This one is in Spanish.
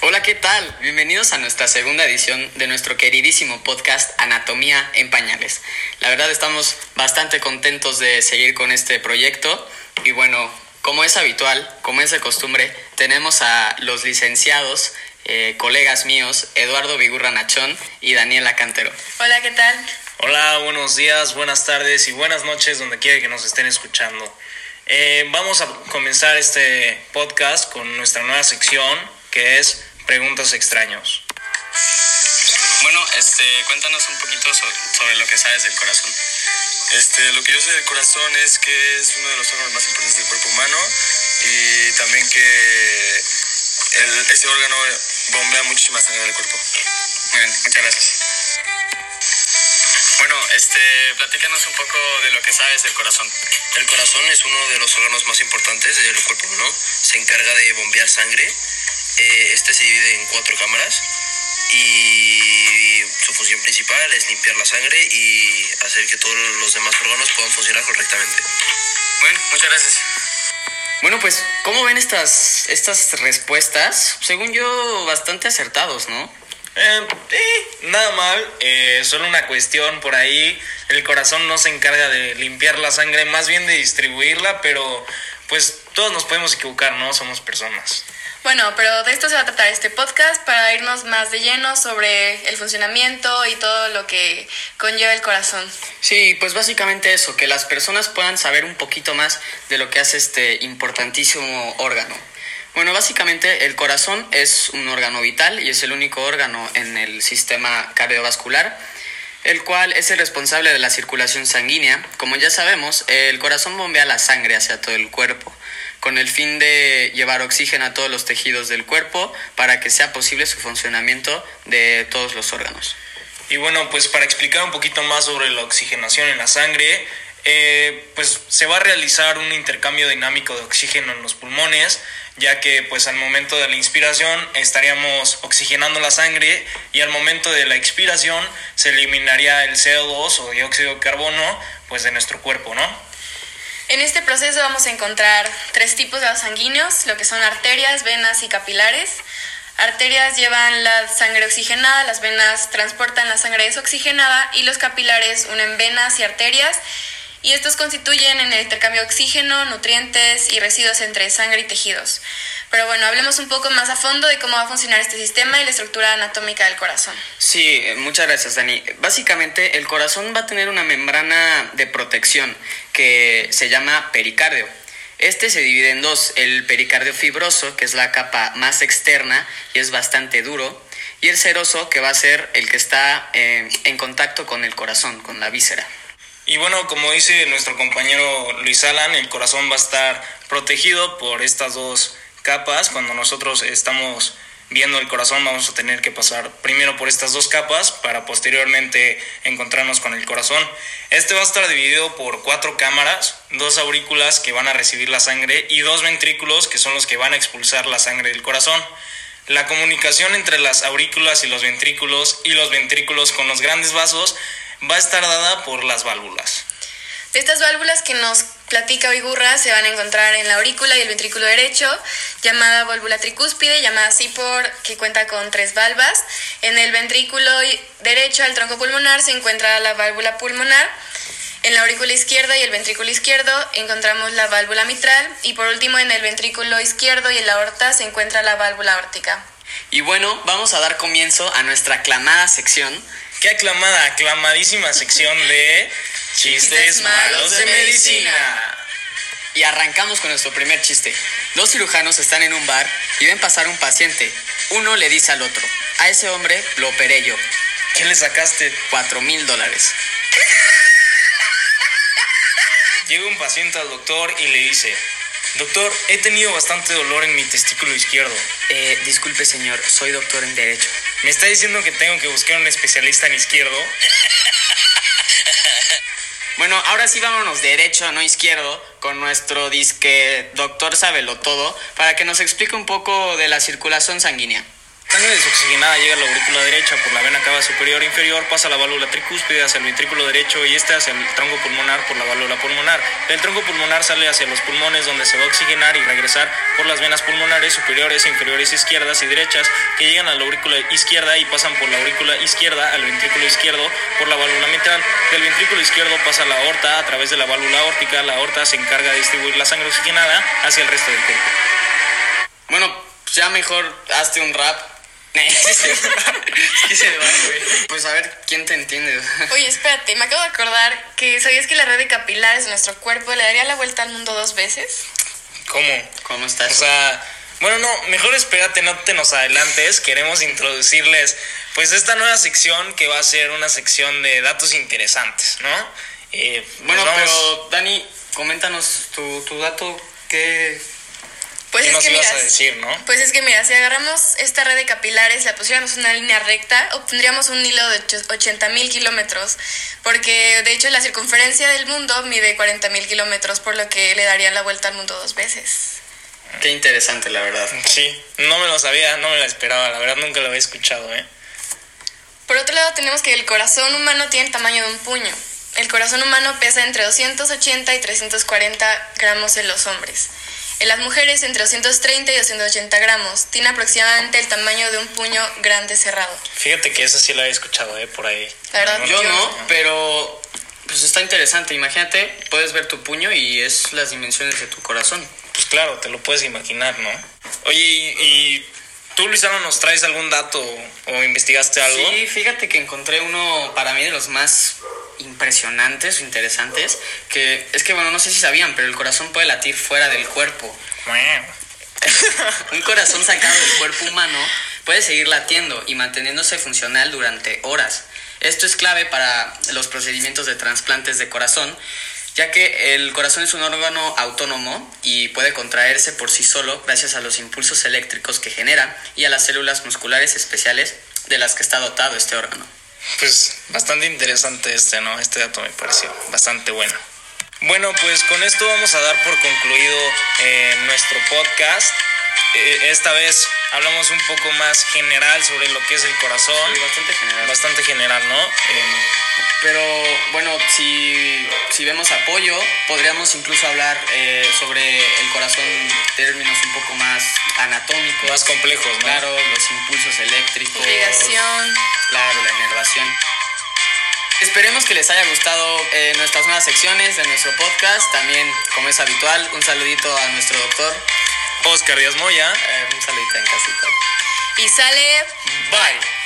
Hola, ¿qué tal? Bienvenidos a nuestra segunda edición de nuestro queridísimo podcast Anatomía en Pañales. La verdad estamos bastante contentos de seguir con este proyecto y bueno, como es habitual, como es de costumbre, tenemos a los licenciados, eh, colegas míos, Eduardo Vigurra Nachón y Daniela Cantero. Hola, ¿qué tal? Hola, buenos días, buenas tardes y buenas noches donde quiera que nos estén escuchando. Eh, vamos a comenzar este podcast con nuestra nueva sección que es Preguntas extraños. Bueno, este, cuéntanos un poquito sobre, lo que sabes del corazón. Este, lo que yo sé del corazón es que es uno de los órganos más importantes del cuerpo humano y también que el, ese órgano bombea muchísima sangre del cuerpo. Muy bien, muchas gracias. Bueno, este, platícanos un poco de lo que sabes del corazón. El corazón es uno de los órganos más importantes del cuerpo humano. Se encarga de bombear sangre. Eh, este se divide en cuatro cámaras y su función principal es limpiar la sangre y hacer que todos los demás órganos puedan funcionar correctamente. Bueno, muchas gracias. Bueno, pues, ¿cómo ven estas, estas respuestas? Según yo, bastante acertados, ¿no? Eh, nada mal, eh, solo una cuestión por ahí. El corazón no se encarga de limpiar la sangre, más bien de distribuirla, pero pues todos nos podemos equivocar, ¿no? Somos personas. Bueno, pero de esto se va a tratar este podcast para irnos más de lleno sobre el funcionamiento y todo lo que conlleva el corazón. Sí, pues básicamente eso, que las personas puedan saber un poquito más de lo que hace este importantísimo órgano. Bueno, básicamente el corazón es un órgano vital y es el único órgano en el sistema cardiovascular, el cual es el responsable de la circulación sanguínea. Como ya sabemos, el corazón bombea la sangre hacia todo el cuerpo, con el fin de llevar oxígeno a todos los tejidos del cuerpo para que sea posible su funcionamiento de todos los órganos. Y bueno, pues para explicar un poquito más sobre la oxigenación en la sangre, eh, pues se va a realizar un intercambio dinámico de oxígeno en los pulmones, ya que pues al momento de la inspiración estaríamos oxigenando la sangre y al momento de la expiración se eliminaría el CO2 o dióxido de carbono pues de nuestro cuerpo, ¿no? En este proceso vamos a encontrar tres tipos de vasos sanguíneos, lo que son arterias, venas y capilares. Arterias llevan la sangre oxigenada, las venas transportan la sangre desoxigenada y los capilares unen venas y arterias y estos constituyen en el intercambio de oxígeno, nutrientes y residuos entre sangre y tejidos. Pero bueno, hablemos un poco más a fondo de cómo va a funcionar este sistema y la estructura anatómica del corazón. Sí, muchas gracias Dani. Básicamente el corazón va a tener una membrana de protección que se llama pericardio. Este se divide en dos, el pericardio fibroso, que es la capa más externa y es bastante duro, y el seroso, que va a ser el que está eh, en contacto con el corazón, con la víscera. Y bueno, como dice nuestro compañero Luis Alan, el corazón va a estar protegido por estas dos capas. Cuando nosotros estamos viendo el corazón vamos a tener que pasar primero por estas dos capas para posteriormente encontrarnos con el corazón. Este va a estar dividido por cuatro cámaras, dos aurículas que van a recibir la sangre y dos ventrículos que son los que van a expulsar la sangre del corazón. La comunicación entre las aurículas y los ventrículos y los ventrículos con los grandes vasos va a estar dada por las válvulas. De estas válvulas que nos platica Oigurra se van a encontrar en la aurícula y el ventrículo derecho, llamada válvula tricúspide, llamada así por que cuenta con tres valvas. En el ventrículo derecho al tronco pulmonar se encuentra la válvula pulmonar. En la aurícula izquierda y el ventrículo izquierdo encontramos la válvula mitral y por último en el ventrículo izquierdo y en la aorta se encuentra la válvula aórtica. Y bueno, vamos a dar comienzo a nuestra aclamada sección qué aclamada, aclamadísima sección de chistes malos de medicina. Y arrancamos con nuestro primer chiste. Dos cirujanos están en un bar y ven pasar un paciente. Uno le dice al otro, a ese hombre lo operé yo. ¿Qué le sacaste? Cuatro mil dólares. Llega un paciente al doctor y le dice, Doctor, he tenido bastante dolor en mi testículo izquierdo. Eh, disculpe, señor, soy doctor en Derecho. ¿Me está diciendo que tengo que buscar un especialista en izquierdo? Bueno, ahora sí vámonos derecho, no izquierdo, con nuestro disque doctor Sabelo Todo, para que nos explique un poco de la circulación sanguínea. Sangre desoxigenada llega a la aurícula derecha por la vena cava superior e inferior, pasa a la válvula tricúspide hacia el ventrículo derecho y este hacia el tronco pulmonar por la válvula pulmonar. Del tronco pulmonar sale hacia los pulmones donde se va a oxigenar y regresar por las venas pulmonares superiores inferiores izquierdas y derechas que llegan a la aurícula izquierda y pasan por la aurícula izquierda al ventrículo izquierdo por la válvula mitral. Del ventrículo izquierdo pasa la aorta a través de la válvula aórtica. La aorta se encarga de distribuir la sangre oxigenada hacia el resto del cuerpo. Bueno, ya mejor hazte un rap. Sí se va, güey. Pues a ver quién te entiende. Oye, espérate, me acabo de acordar que sabías que la red de capilares de nuestro cuerpo le daría la vuelta al mundo dos veces. ¿Cómo? ¿Cómo estás? O sea, bueno, no, mejor espérate, no te nos adelantes. Queremos introducirles pues esta nueva sección que va a ser una sección de datos interesantes, ¿no? Eh, pues bueno, vamos- pero Dani, coméntanos tu, tu dato. ¿Qué, Pues ¿qué es nos que ibas mira, a decir, no? pues es que mira, si agarramos esta red de capilares, la pusiéramos en una línea recta, obtendríamos un hilo de 80 mil kilómetros, porque de hecho la circunferencia del mundo mide 40 mil kilómetros, por lo que le darían la vuelta al mundo dos veces. qué interesante, la verdad. Sí, no me lo sabía, no me lo esperaba, la verdad nunca lo había escuchado, ¿eh? Por otro lado, tenemos que el corazón humano tiene el tamaño de un puño. El corazón humano pesa entre 280 y 340 gramos en los hombres. En las mujeres entre 230 y 280 gramos. Tiene aproximadamente el tamaño de un puño grande cerrado. Fíjate que esa sí la había escuchado, ¿eh? Por ahí. La verdad, Yo yo no, pero pues está interesante. Imagínate, puedes ver tu puño y es las dimensiones de tu corazón. Pues claro, te lo puedes imaginar, ¿no? Oye, ¿y, y tú, Luisano, nos traes algún dato o investigaste algo? Sí, fíjate que encontré uno para mí de los más impresionantes o interesantes, que es que bueno, no sé si sabían, pero el corazón puede latir fuera del cuerpo. Un corazón sacado del cuerpo humano puede seguir latiendo y manteniéndose funcional durante horas. Esto es clave para los procedimientos de trasplantes de corazón, ya que el corazón es un órgano autónomo y puede contraerse por sí solo gracias a los impulsos eléctricos que genera y a las células musculares especiales de las que está dotado este órgano. Pues bastante interesante este, ¿no? Este dato me pareció bastante bueno. Bueno, pues con esto vamos a dar por concluido eh, nuestro podcast. Eh, esta vez hablamos un poco más general sobre lo que es el corazón. Sí, bastante general. Bastante general, ¿no? Eh, Pero bueno, si, si vemos apoyo, podríamos incluso hablar eh, sobre el corazón en términos un poco más anatómicos. más complejos, ¿no? Claro, los impulsos eléctricos. Irrigación. Claro, la inervación. Esperemos que les haya gustado eh, nuestras nuevas secciones de nuestro podcast. También, como es habitual, un saludito a nuestro doctor. Oscar Díaz Moya. Eh, un saludito en casita. Y sale Bye.